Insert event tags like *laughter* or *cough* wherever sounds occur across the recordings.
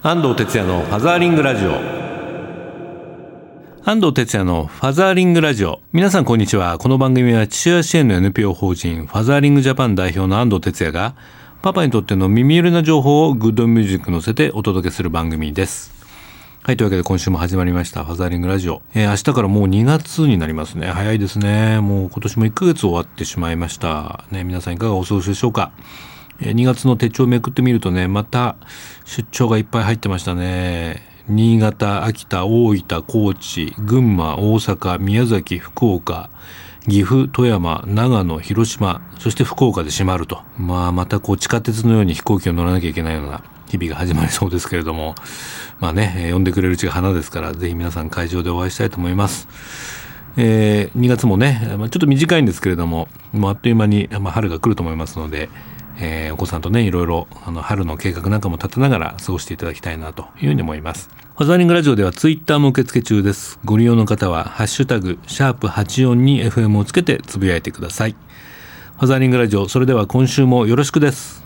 安藤哲也のファザーリングラジオ安藤哲也のファザーリングラジオ皆さんこんにちはこの番組は父親支援の NPO 法人ファザーリングジャパン代表の安藤哲也がパパにとっての耳寄りな情報をグッドミュージック乗せてお届けする番組ですはい。というわけで今週も始まりました。ファザーリングラジオ。えー、明日からもう2月になりますね。早いですね。もう今年も1ヶ月終わってしまいました。ね、皆さんいかがお過ごしでしょうか？え、2月の手帳をめくってみるとね、また出張がいっぱい入ってましたね。新潟、秋田、大分、高知、群馬、大阪、宮崎、福岡、岐阜、富山、長野、広島、そして福岡で閉まると。まあ、またこう地下鉄のように飛行機を乗らなきゃいけないような日々が始まりそうですけれども、まあね、呼んでくれるうちが花ですから、ぜひ皆さん会場でお会いしたいと思います。えー、2月もね、ま、ちょっと短いんですけれども、もうあっという間に、まあ、春が来ると思いますので、えー、お子さんとね、いろいろ、あの、春の計画なんかも立てながら過ごしていただきたいなというふうに思います。ファザーリングラジオではツイッターも受付中です。ご利用の方は、ハッシュタグ、シャープ84に FM をつけてつぶやいてください。ファザーリングラジオ、それでは今週もよろしくです。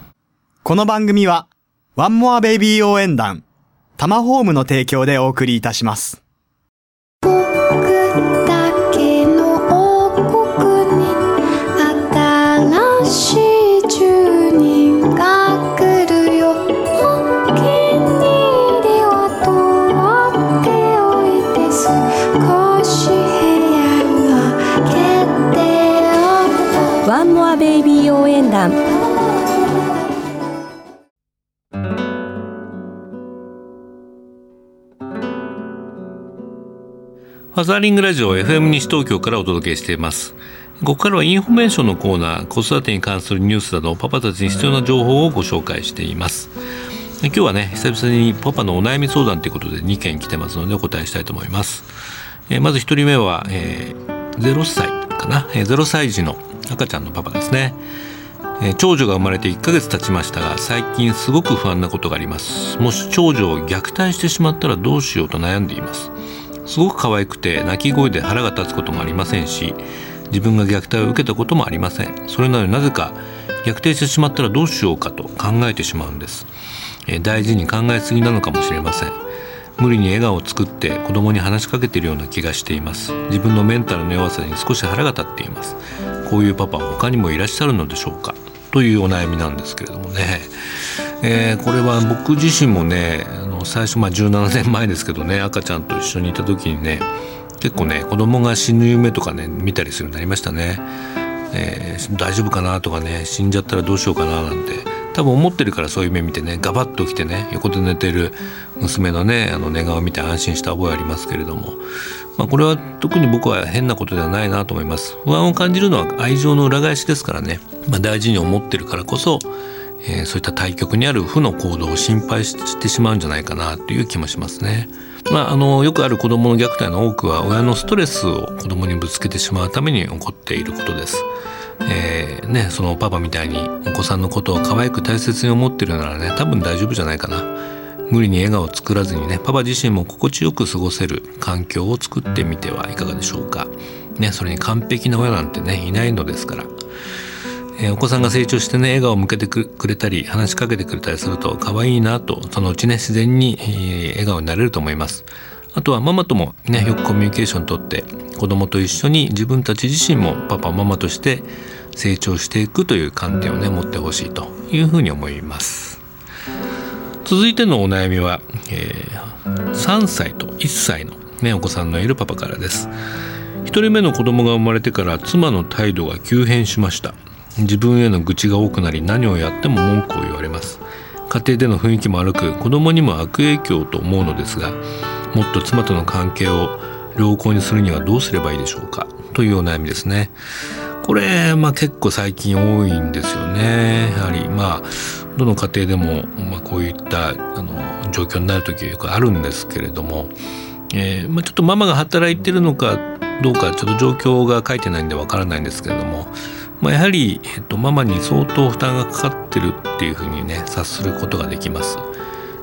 この番組は、ワンモアベイビー応援団、タマホームの提供でお送りいたします。ワファザーリングラジオ FM 西東京からお届けしています。ここからはインフォメーションのコーナー、子育てに関するニュースなど、パパたちに必要な情報をご紹介しています。今日はね、久々にパパのお悩み相談ということで2件来てますのでお答えしたいと思います。えー、まず1人目は、えー、0歳かな、えー、0歳児の赤ちゃんのパパですね。え、長女が生まれて1ヶ月経ちましたが最近すごく不安なことがありますもし長女を虐待してしまったらどうしようと悩んでいますすごく可愛くて泣き声で腹が立つこともありませんし自分が虐待を受けたこともありません。それなのになぜか虐待してしまったらどうしようかと考えてしまうんです、え大事に考えすぎなのかもしれません。無理に笑顔を作って子供に話しかけているような気がしています。自分のメンタルの弱さに少し腹が立っています。こういうパパは他にもいらっしゃるのでしょうか？というお悩みなんですけれどもね、えー、これは僕自身もねあの最初まあ17年前ですけどね赤ちゃんと一緒にいた時にね結構ね子供が死ぬ夢とかね見たりするようになりましたね、えー、大丈夫かなとかね死んじゃったらどうしようかななんて多分思ってるからそういう夢見てねガバッと起きてね横で寝てる娘のねあの寝顔を見て安心した覚えありますけれども。まあ、これは特に僕は変なことではないなと思います。不安を感じるのは愛情の裏返しですからね、まあ、大事に思ってるからこそ、えー、そういった対極にある負の行動を心配してしまうんじゃないかなという気もしますね。まあ、あのよくある子どもの虐待の多くは親のストレスを子どもにぶつけてしまうために起こっていることです。えー、ね、そのパパみたいにお子さんのことを可愛く大切に思ってるならね多分大丈夫じゃないかな。無理に笑顔を作らずにねパパ自身も心地よく過ごせる環境を作ってみてはいかがでしょうか。ね、それに完璧な親なんてねいないのですから。えー、お子さんが成長してね笑顔を向けてくれたり話しかけてくれたりすると可愛いなとそのうちね自然に、えー、笑顔になれると思います。あとはママともねよくコミュニケーションとって子供と一緒に自分たち自身もパパママとして成長していくという観点をね持ってほしいというふうに思います。続いてのお悩みは、えー、3歳と1歳の、ね、お子さんのいるパパからです1人目の子供が生まれてから妻の態度が急変しました自分への愚痴が多くなり何をやっても文句を言われます。家庭での雰囲気も悪く子供にも悪影響と思うのですがもっと妻との関係を良好にするにはどうすればいいでしょうか？というお悩みですね。これ、まあ、結構最近多いんですよね。やはりまあどの家庭でも、まあ、こういったあの状況になる時はよくあるんですけれども、えーまあ、ちょっとママが働いてるのかどうかちょっと状況が書いてないんでわからないんですけれども、まあ、やはり、えっと、ママに相当負担がかかってるっていうふうにね察することができます。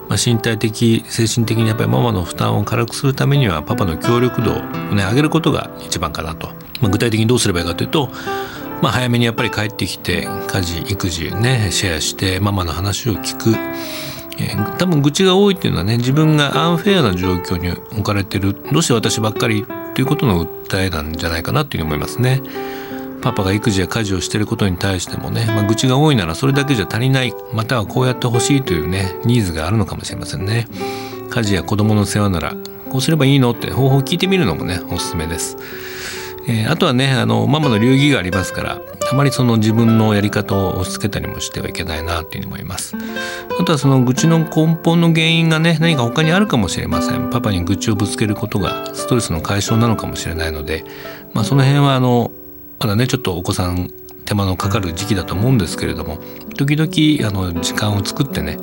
まあ、身体的精神的にやっぱりママの負担を軽くするためにはパパの協力度をね上げることが一番かなと、まあ、具体的にどうすればいいかというとまあ、早めにやっぱり帰ってきて家事育児ねシェアしてママの話を聞く、え、多分愚痴が多いっていうのはね自分がアンフェアな状況に置かれてるどうして私ばっかりっていうことの訴えなんじゃないかなっていうふうに思いますね。パパが育児や家事をしていることに対してもね、まあ、愚痴が多いならそれだけじゃ足りない。またはこうやってほしいというねニーズがあるのかもしれませんね。家事や子供の世話ならこうすればいいのって方法を聞いてみるのもねおすすめです、えー、あとはねあのママの流儀がありますからあまりその自分のやり方を押し付けたりもしてはいけないなというふうに思います。あとはその愚痴の根本の原因がね何か他にあるかもしれません。パパに愚痴をぶつけることがストレスの解消なのかもしれないので、まあ、その辺はあのまだねちょっとお子さん手間のかかる時期だと思うんですけれども時々あの時間を作ってね、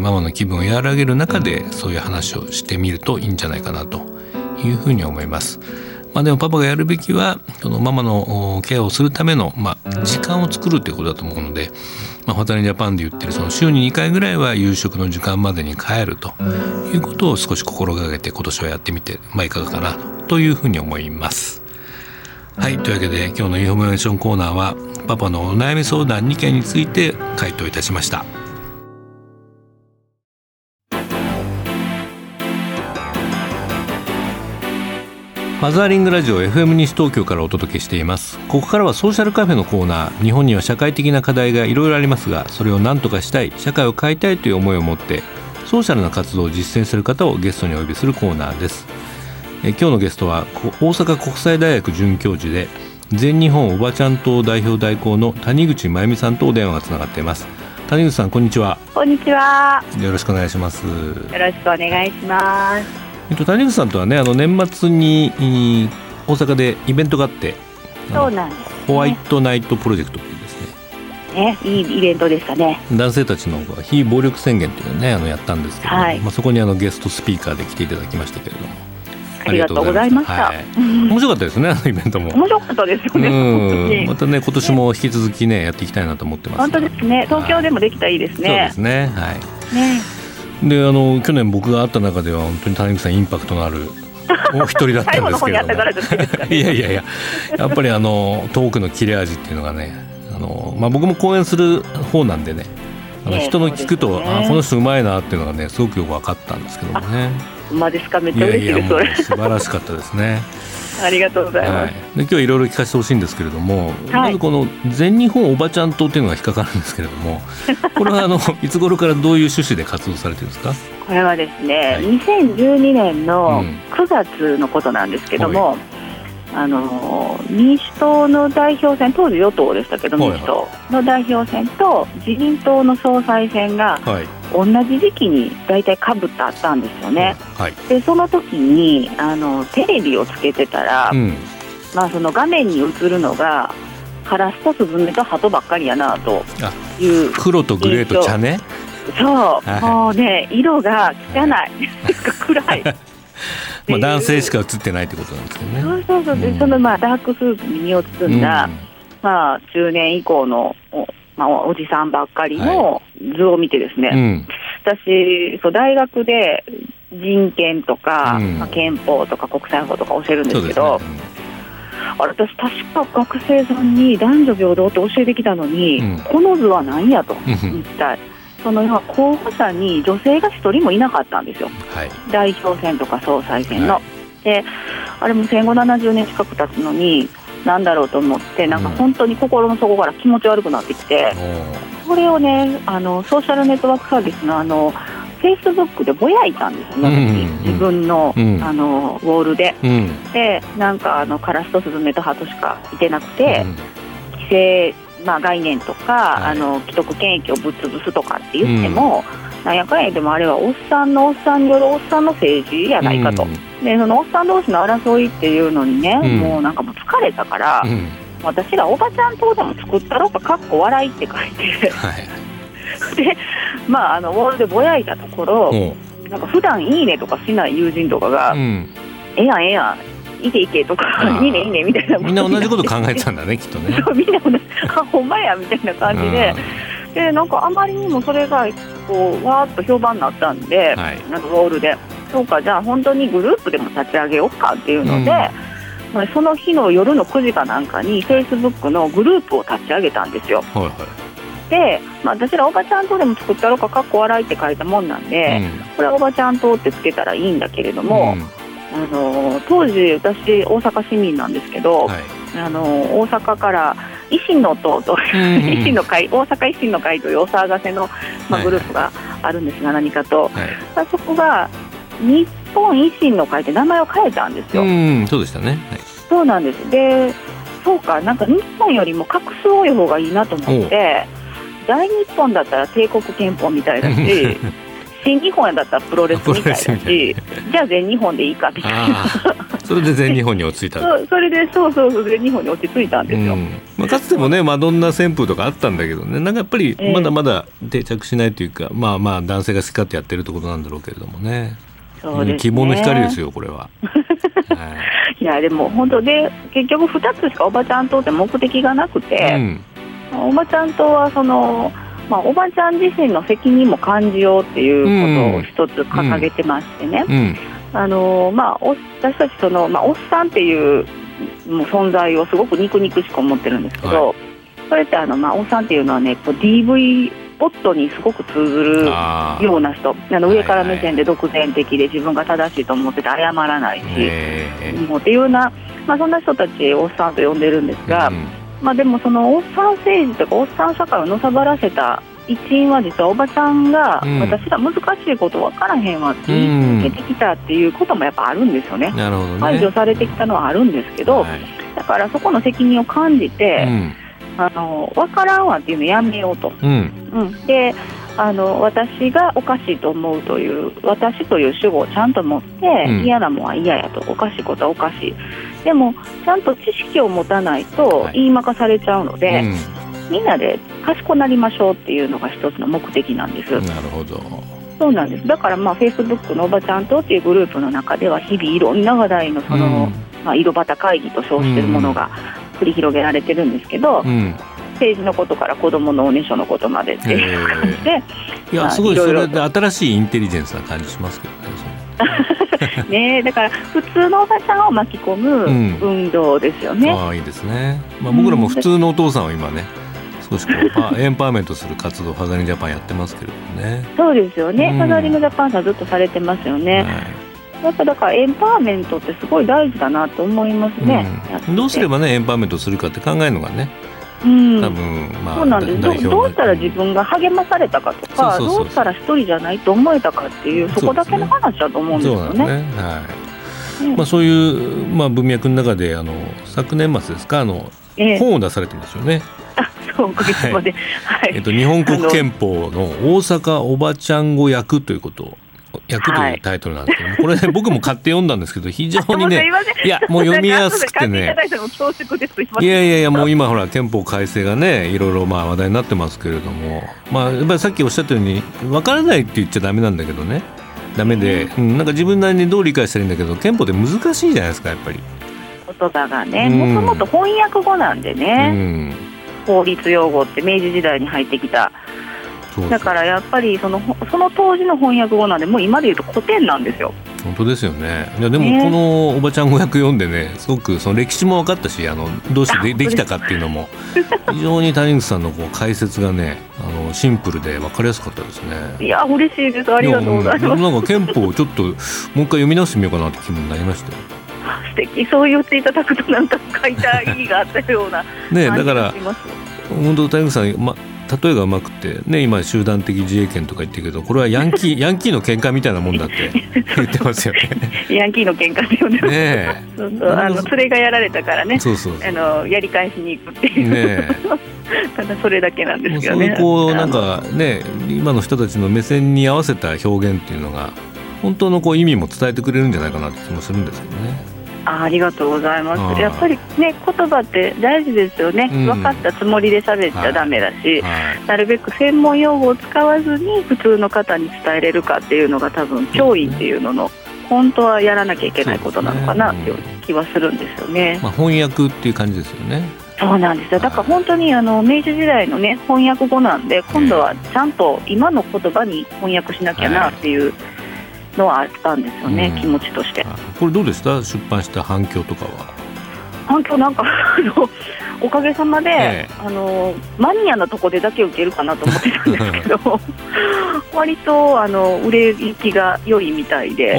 ママの気分を和らげる中でそういう話をしてみるといいんじゃないかなというふうに思います。まあ、でもパパがやるべきはそのママのケアをするための、まあ、時間を作るということだと思うので、まあ、ホタルジャパンで言ってるその週に2回ぐらいは夕食の時間までに帰るということを少し心がけて今年はやってみて、まあ、いかがかなというふうに思います。はい。というわけで今日のインフォメーションコーナーはパパのお悩み相談2件について回答いたしました。ファザーリングラジオ FM 西東京からお届けしていますここからはソーシャルカフェのコーナー日本には社会的な課題がいろいろありますがそれを何とかしたい社会を変えたいという思いを持ってソーシャルな活動を実践する方をゲストにお呼びするコーナーですえ今日のゲストは大阪国際大学准教授で全日本おばちゃん党代表代行の谷口真由美さんとお電話がつながっています。谷口さんこんにちは。こんにちは。よろしくお願いします。よろしくお願いします。えっと谷口さんとはねあの年末に大阪でイベントがあってそうなんです、ね、ホワイトナイトプロジェクトっていうですね。ねいいイベントでしたね。男性たちの非暴力宣言っていうのをねあのやったんですけど、はい、まあ、そこにあのゲストスピーカーで来ていただきましたけれどもありがとうございました。はい、面白かったですね、あのイベントも。面白かったですよね。またね、今年も引き続きね、やっていきたいなと思ってます。本当ですね。東京でもできたらいいですね。そうですね。はい。ね。で、あの、去年僕が会った中では、本当に谷口さんインパクトのある。*laughs* お一人だったんですけどいやいやいや、やっぱりあのトークの切れ味っていうのがね、あのまあ僕も講演する方なんでね、あの人の聞くと、ね、あこの人うまいなっていうのがねすごくよく分かったんですけどもね。まですかめっちゃ嬉しいですそれ。素晴らしかったですね。*laughs* ありがとうございます、はい、で今日いろいろ聞かせてほしいんですけれども、はい、まずこの全日本おばちゃん党っていうのが引っかかるんですけれども *laughs* これはあのいつ頃からどういう趣旨で活動されてるんですか？これはですね、はい、2012年の9月のことなんですけども、うんあの民主党の代表選当時与党でしたけど、民主党の代表選と自民党の総裁選が、同じ時期に大体かぶってあったんですよね、はい、でその時にあのテレビをつけてたら、うん、まあ、その画面に映るのがカラスとスズメとハトばっかりやなという黒とグレーと茶ね。そう、はい、もうね色が汚い。*laughs* 暗いまあ男性しか映ってないってことなんですけどね。そうそうそう、うん、そのまあダークスーツに身を包んだ、うん、まあ中年以降のまあ、おじさんばっかりの図を見てですね、はいうん、私そう大学で人権とか、うん、まあ、憲法とか国際法とか教えるんですけど、ね、あれ私確か学生さんに男女平等って教えてきたのに、うん、この図は何やと一体その要は候補者に女性が一人もいなかったんですよ、はい、代表選とか総裁選の。はい、であれも戦後70年近く経つのになんだろうと思ってなんか本当に心の底から気持ち悪くなってきて、うん、それをねあのソーシャルネットワークサービスのあのフェイスブックでぼやいたんですよね、うん、自分のうん、あのウォールで、うん、でなんかあのカラスとスズメとハトしかいてなくて、規制、まあ、概念とか、はい、あの既得権益をぶっ潰すとかって言っても、なんやかんやでもあれはおっさんのおっさんによるおっさんの政治やないかと。でそのおっさん同士の争いっていうのにね、うん、もうなんかもう疲れたから、うん、私らおばちゃん党でも作ったろうかかっこ笑いって書いて、はい、*laughs* でまああのウォールでぼやいたところ、なんか普段いいねとかしない友人とかが、うん、ええやんええやんいけいけとか、いいねいいねみたいな。みんな同じこと考えてたんだね *laughs* きっとね。そうみんな同じ。あほんまやみたいな感じで、でなんかあまりにもそれがこうわーっと評判になったんで、はい、なんかウォールで。そうかじゃあ本当にグループでも立ち上げようかっていうので、うん、その日の夜の9時かなんかにフェイスブックのグループを立ち上げたんですよ。はいはい、で、まあ、私らおばちゃんとでも作ったろかかっこ笑いって書いたもんなんで、これはおばちゃんとってつけたらいいんだけれども、あの当時私大阪市民なんですけど、はい、あの大阪から維新の党と、維新の会大阪維新の会というお騒がせの、まあ、グループがあるんですが、何かと、はい、そこが日本維新の会って名前を変えたんですよ。そうでしたね、はい、そうなんです。でそうかなんか日本よりも画数多い方がいいなと思って大日本だったら帝国憲法みたいだし *laughs* 新日本だったらプロレスみたいだしじゃあ全日本でいいかみたいな。それで全日本に落ち着いたそそれでそうそうそう全日本に落ち着いたんですよ、うん、まあ、かつてもねマドンナ旋風とかあったんだけどね。なんかやっぱりまだまだ定着しないというか、えー、まあまあ男性が好き勝手やってるってことなんだろうけれどもね。そうですね、希望の光ですよこれは。*laughs* はい、いやでも本当で結局2つしかおばちゃんとって目的がなくて、うん、おばちゃんとはそのまあ、おばちゃん自身の責任も感じようっていうことを一つ掲げてましてね、うん。うん、あのまあ、私たちその、まあ、おっさんっていうもう存在をすごく肉々しく思ってるんですけど、はい、それってあの、まあ、おっさんっていうのはねこう DV 夫にすごく通ずるような人。あの上から目線で独善的で自分が正しいと思ってて謝らないし、もうっていうような、まあ、そんな人たちをおっさんと呼んでるんですが。うんまあ、でもそのおっさん政治とかおっさん社会をのさばらせた一因は実はおばちゃんが、私ら難しいこと分からへんわって言い続けてきたっていうこともやっぱあるんですよね。なるほどね。排除されてきたのはあるんですけど、はい、だからそこの責任を感じて、うん、あの分からんわっていうのやめようと。うん、うん、であの私がおかしいと思うという私という主語をちゃんと持って、うん、嫌なもんは嫌やと。おかしいことはおかしいでもちゃんと知識を持たないと言いまかされちゃうので、はいうん、みんなで賢くなりましょうっていうのが一つの目的なんです。なるほど。そうなんです。だからまあフェイスブックのおばちゃんとっていうグループの中では日々いろんな話題のその、うん、まあ、井戸端会議と称しているものが繰り広げられてるんですけど、うん政治のことから子どものおねしょのことまでっていう感じで、いやすごいそれで新しいインテリジェンスな感じしますけどね *laughs* ねだから普通のおばちゃんを巻き込む運動ですよね、うん、ああいいですね、まあ、僕らも普通のお父さんを今ね、少しこう *laughs* エンパワーメントする活動をハザリングジャパンやってますけれどもね。そうですよね、うん、ハザリングジャパンさんずっとされてますよね、はい。やっぱだからエンパワーメントってすごい大事だなと思いますね、うん、どうすればねエンパワーメントするかって考えるのがねうん、多分まあそうなんです。どどうしたら自分が励まされたかとかどうしたら一人じゃないと思えたかっていうそこだけの話だと思うんですよね。ね。はいまあ、そういう、まあ、文脈の中であの昨年末ですか？あの、えー、本を出されてますよね。あそうおかげさまで、はい。えっと、日本国憲法の大阪おばちゃん語訳ということを役とい。うタイトルなんですけど、はい、これ、ね、*laughs* 僕も買って読んだんですけど非常にねいやもう読みやすくてね。いやいやいやもう今ほら憲法改正がねいろいろまあ話題になってますけれども。まあやっぱりさっきおっしゃったように分からないって言っちゃだめなんだけどね。だめで、うん、なんか自分なりにどう理解したらいいんだけど憲法って難しいじゃないですかやっぱり。言葉がね。もともと翻訳語なんでね、うん、法律用語って明治時代に入ってきただからやっぱりそのその当時の翻訳語なんでもう今で言うと古典なんですよ。本当ですよね。いやでもこのおばちゃん語訳読んでねすごくその歴史も分かったしあのどうしてでできたかっていうのも非常に谷口さんのこう解説がねあのシンプルで分かりやすかったですね。いや嬉しいです。ありがとうございます。なんか憲法をちょっともう一回読み直してみようかなって気分になりましたよ。*laughs* 素敵。そう言っていただくとなんか書いた意義があったような *laughs* ねだから本当谷口さん、ま例えがうまくて、ね、今集団的自衛権とか言ってるけどこれはヤンキー *laughs* ヤンキーの喧嘩みたいなもんだって言ってますよね。*laughs* ヤンキーの喧嘩ですよね。ねそうそうあの連れがやられたからねそうそうあのやり返しに行くっていう。ね *laughs* ただそれだけなんですよね。そういうこうなんかね今の人たちの目線に合わせた表現っていうのが本当のこう意味も伝えてくれるんじゃないかなって気もするんですけどね。あありがとうございます。やっぱりね、言葉って大事ですよね。うん、分かったつもりで喋っちゃだめだし、はいはい、なるべく専門用語を使わずに普通の方に伝えれるかっていうのが多分教員っていうのの、本当はやらなきゃいけないことなのかなっていう気はするんですよね。まあ、翻訳っていう感じですよね。そうなんですよだから本当にあの明治時代の、ね、翻訳語なんで今度はちゃんと今の言葉に翻訳しなきゃなっていう。はいのはあったんですよね、うん、気持ちとして。これどうでした出版した反響とかは。反響なんか *laughs* おかげさまで、ええ、あのマニアなとこでだけ受けるかなと思ってたんですけど *laughs* 割とあの売れ行きが良いみたいで。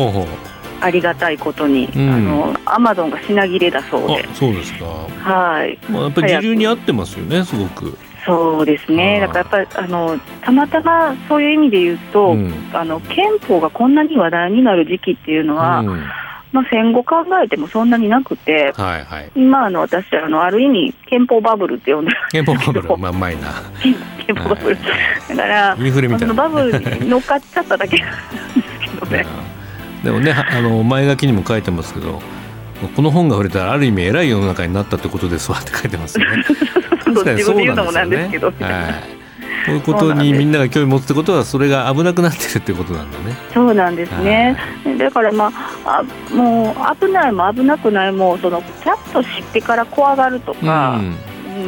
ありがたいことに、うん、あのアマゾンが品切れだそうで。そうですか。はい、まあ、やっぱり時流に合ってますよねすごくそうですね、だからやっぱりあのたまたまそういう意味で言うと、うん、あの憲法がこんなに話題になる時期っていうのは、うん。まあ、戦後考えてもそんなになくて、はいはい、今あの私あの、ある意味、憲法バブルって呼んでる憲法バブル、まあ、うまいな。憲法バブル、はい、だから、インフレみた。いなバブルに乗っかっちゃっただけなんですけどね。でもね、あの前書きにも書いてますけど、この本が売れたらある意味偉い世の中になったってことですわ *laughs* って書いてますよね。確かにそうなんですよね。はいこういうことにみんなが興味持つってことはそれが危なくなってるってことなんだね。そうなんですね。だからまああもう危ないも危なくないもそのちゃんと知ってから怖がるとか。うんうん、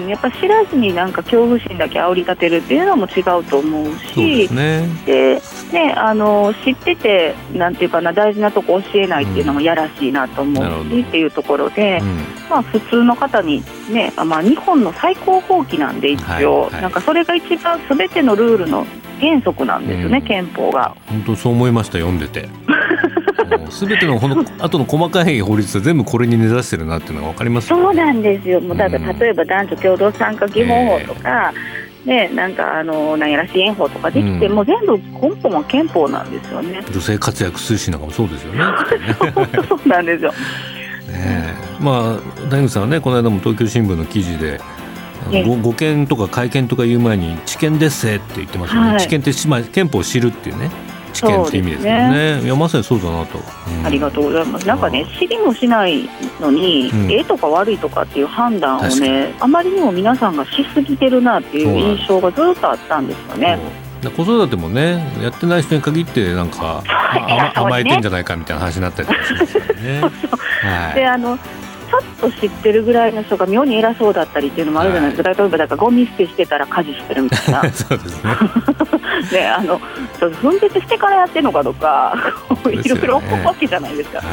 やっぱ知らずになんか恐怖心だけ煽り立てるっていうのも違うと思うし、ね。でね、あの知ってて、なんていうかな、大事なとこ教えないっていうのもやらしいなと思うし、っていうところで、うん、まあ、普通の方にね、まあ、日本の最高法規なんで、一応、はいはい、なんかそれが一番すべてのルールの原則なんですよね、うん、憲法が。本当そう思いました、読んでて。*laughs* すべてのこの後の細かい法律は全部これに根ざしてるなっていうのが分かります、ね、そうなんですよ。もうだから例えば男女共同参加基本法とか、えー、ね、なんかあのなんやら支援法とかできて、うん、もう全部根本は憲法なんですよね。女性活躍推進なんかもそうですよね。そうなんですよ。*laughs* ねまあ谷口さんはねこの間も東京新聞の記事でごご見とか会見とか言う前に知見ですせって言ってますよね、はい、知見ってまあ、憲法を知るっていうね知見って意味ですよね、ね、いやまさにそうだなと、うん、ありがとうございます。なんかね知りもしないのに、うん、ええとか悪いとかっていう判断をねあまりにも皆さんがしすぎてるなっていう印象がずっとあったんですよね。子育てもねやってない人に限ってなんか、甘えてんじゃないかみたいな話になったりとかしますよね。*laughs* はい、であのちょっと知ってるぐらいの人が妙に偉そうだったりっていうのもあるじゃないですか、はい、例えばだからゴミ捨てしてたら家事してるみたいな。*laughs* そうですね。*laughs* ねあの分別してからやってるのかとか *laughs* いろいろ思うわけじゃないですか。は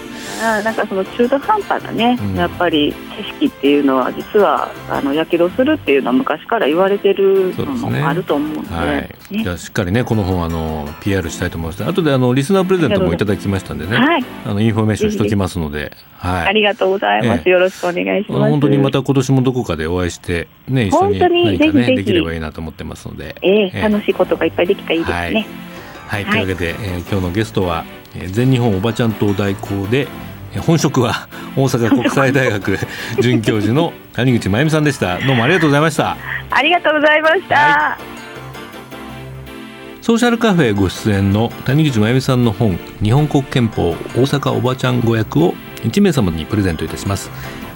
いあなんかその中途半端なね、うん、やっぱり知識っていうのは実はあのやけどするっていうのは昔から言われてるのもあると思うので、ねはい。ね、じゃあしっかりねこの本あの PR したいと思います。後であのリスナープレゼントもいただきましたんでね、はい、あのインフォメーションしておきますので、はい、ありがとうございます、よろしくお願いします。本当にまた今年もどこかでお会いしてね一緒に何かねできればいいなと思ってますので、えー、楽しいことがいっぱいできたらいいですね。はい、というわけで、えー、今日のゲストは全日本おばちゃん党代行で本職は *laughs* 大阪国際大学准教授の谷口真由美さんでした。どうもありがとうございました。ありがとうございました、はい、ソーシャルカフェご出演の谷口真由美さんの本日本国憲法大阪おばちゃん語訳を1名様にプレゼントいたします。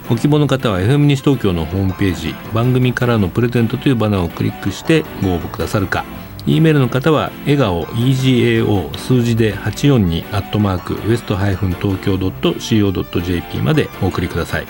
ご希望の方は FM 西東京のホームページ番組からのプレゼントというバナーをクリックしてご応募くださるか E メールの方は笑顔 EGAO 数字で842アットマークウエストハイフン東京 .co.jp までお送りください。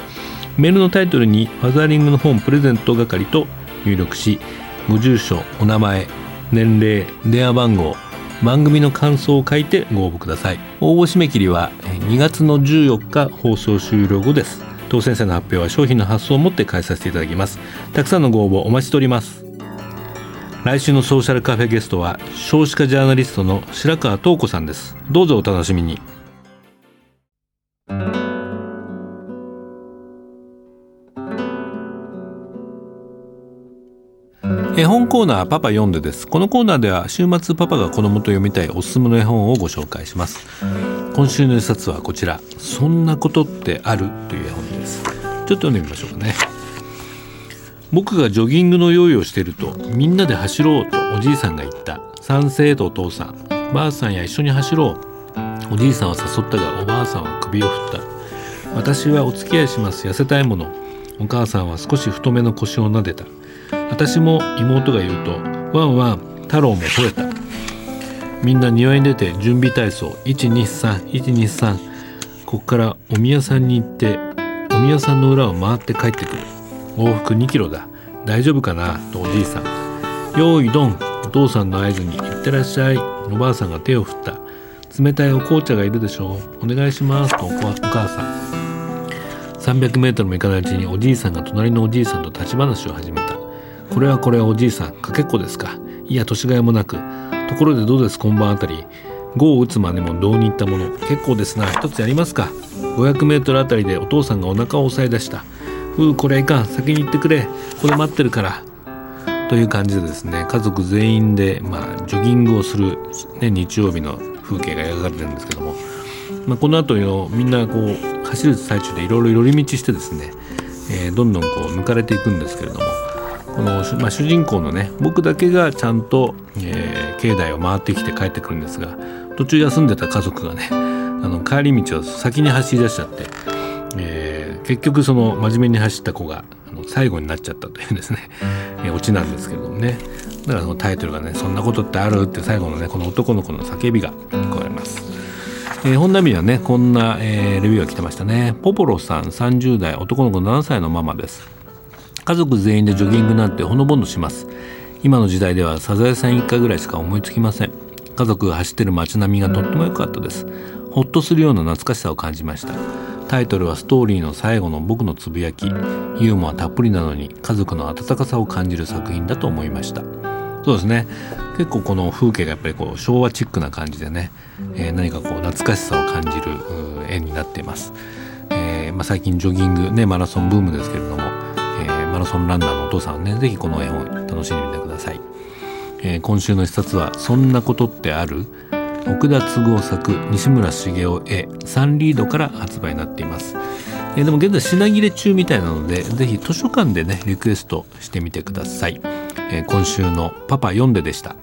メールのタイトルにファザーリングの本プレゼント係と入力しご住所お名前年齢電話番号番組の感想を書いてご応募ください。応募締め切りは2月の14日放送終了後です。当選者の発表は商品の発送をもって返させていただきます。たくさんのご応募お待ちしております。来週のソーシャルカフェゲストは少子化ジャーナリストの白川東子さんです。どうぞお楽しみに。絵本コーナーパパ読んでです。このコーナーでは週末パパが子供と読みたいおすすめの絵本をご紹介します。今週の一冊はこちらそんなことってある？という絵本です。ちょっと読んでみましょうかね。僕がジョギングの用意をしているとみんなで走ろうとおじいさんが言った。賛成とお父さん。ばあさんや一緒に走ろう。おじいさんは誘ったがおばあさんは首を振った。私はお付き合いします。痩せたいもの。お母さんは少し太めの腰を撫でた。私も妹が言うとワンワン太郎も吠えた。みんな庭に出て準備体操。123123ここからお宮さんに行ってお宮さんの裏を回って帰ってくる。往復2キロだ。大丈夫かな？とおじいさん。用意ドンお父さんの合図に行ってらっしゃい。おばあさんが手を振った。冷たいお紅茶がいるでしょう。お願いします。とお母さん。300メートルも行かないうちにおじいさんが隣のおじいさんと立ち話を始めた。これはこれはおじいさん。かけっこですか？いや年がいもなく。ところでどうです？今晩あたり。5を打つまでもどうにいったもの？結構ですな。一つやりますか？500メートルあたりでお父さんがお腹を押さえ出した。うこれはいかん先に行ってくれ。ここで待ってるから。という感じでですね。家族全員で、まあ、ジョギングをする、ね、日曜日の風景が描かれてるんですけども、まあ、この後のみんなこう走る最中でいろいろ寄り道してですね、えー、どんどんこう抜かれていくんですけれども。この、まあ、主人公のね僕だけがちゃんと、えー、境内を回ってきて帰ってくるんですが途中休んでた家族がねあの帰り道を先に走り出しちゃって、結局その真面目に走った子が最後になっちゃったというですね、*laughs* え、オチなんですけれどもね。だからそのタイトルがね「そんなことってある?」って最後のねこの男の子の叫びが聞こえます。えー、本並はねこんな、えー、レビューが来てましたね。ポポロさん30代男の子7歳のママです。家族全員でジョギングなんてほのぼのします。今の時代ではサザエさん一家ぐらいしか思いつきません。家族が走ってる街並みがとっても良かったです。ほっとするような懐かしさを感じました。タイトルはストーリーの最後の僕のつぶやき。ユーモアたっぷりなのに家族の温かさを感じる作品だと思いました。そうですね。結構この風景がやっぱりこう昭和チックな感じでね、えー、何かこう懐かしさを感じる絵になっています、えー、まあ、最近ジョギングねマラソンブームですけれども、えー、マラソンランナーのお父さんはね是非この絵本楽しんでみてください、え今週の一冊は「そんなことってある?」奥田都合作西村茂雄絵サンリードから発売になっています。えでも現在品切れ中みたいなのでぜひ図書館でねリクエストしてみてください、え今週の「パパ読んで」でした。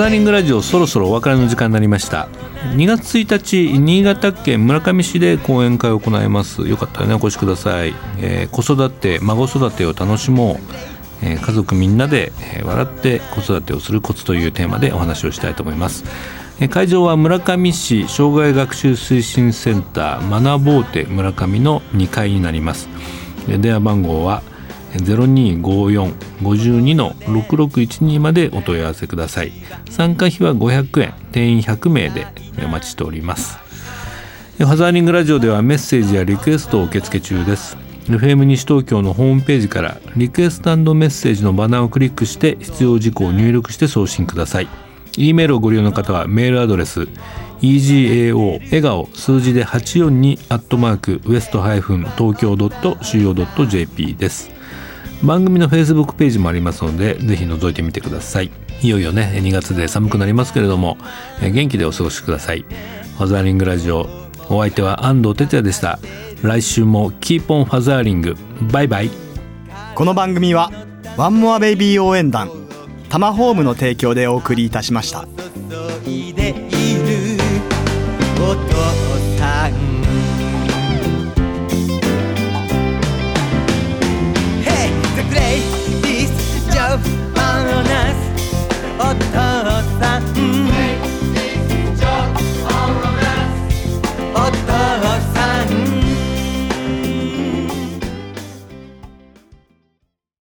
ザーリングラジオそろそろお別れの時間になりました。2月1日新潟県村上市で講演会を行います。よかったらねお越しください、えー、子育て孫育てを楽しもう。え家族みんなで笑って子育てをするコツというテーマでお話をしたいと思います。会場は村上市障害学習推進センター学ぼうて村上の2階になります。電話番号は0254-52の6612までお問い合わせください。参加費は500円定員100名でお待ちしております。ファザーリングラジオではメッセージやリクエストを受付中です。FM 西東京のホームページからリクエストメッセージのバナーをクリックして必要事項を入力して送信ください。E メールをご利用の方はメールアドレス egao 笑顔数字で842アットマークウエストハイフン東京 .co.jp です。番組の Facebook ページもありますのでぜひ覗いてみてください。いよいよね2月で寒くなりますけれども元気でお過ごしください。ファザーリングラジオお相手は安藤哲也でした。来週も Keep on fathering。バイバイ。この番組はワンモアベイビー応援団タマホームの提供でお送りいたしました。お父さん他。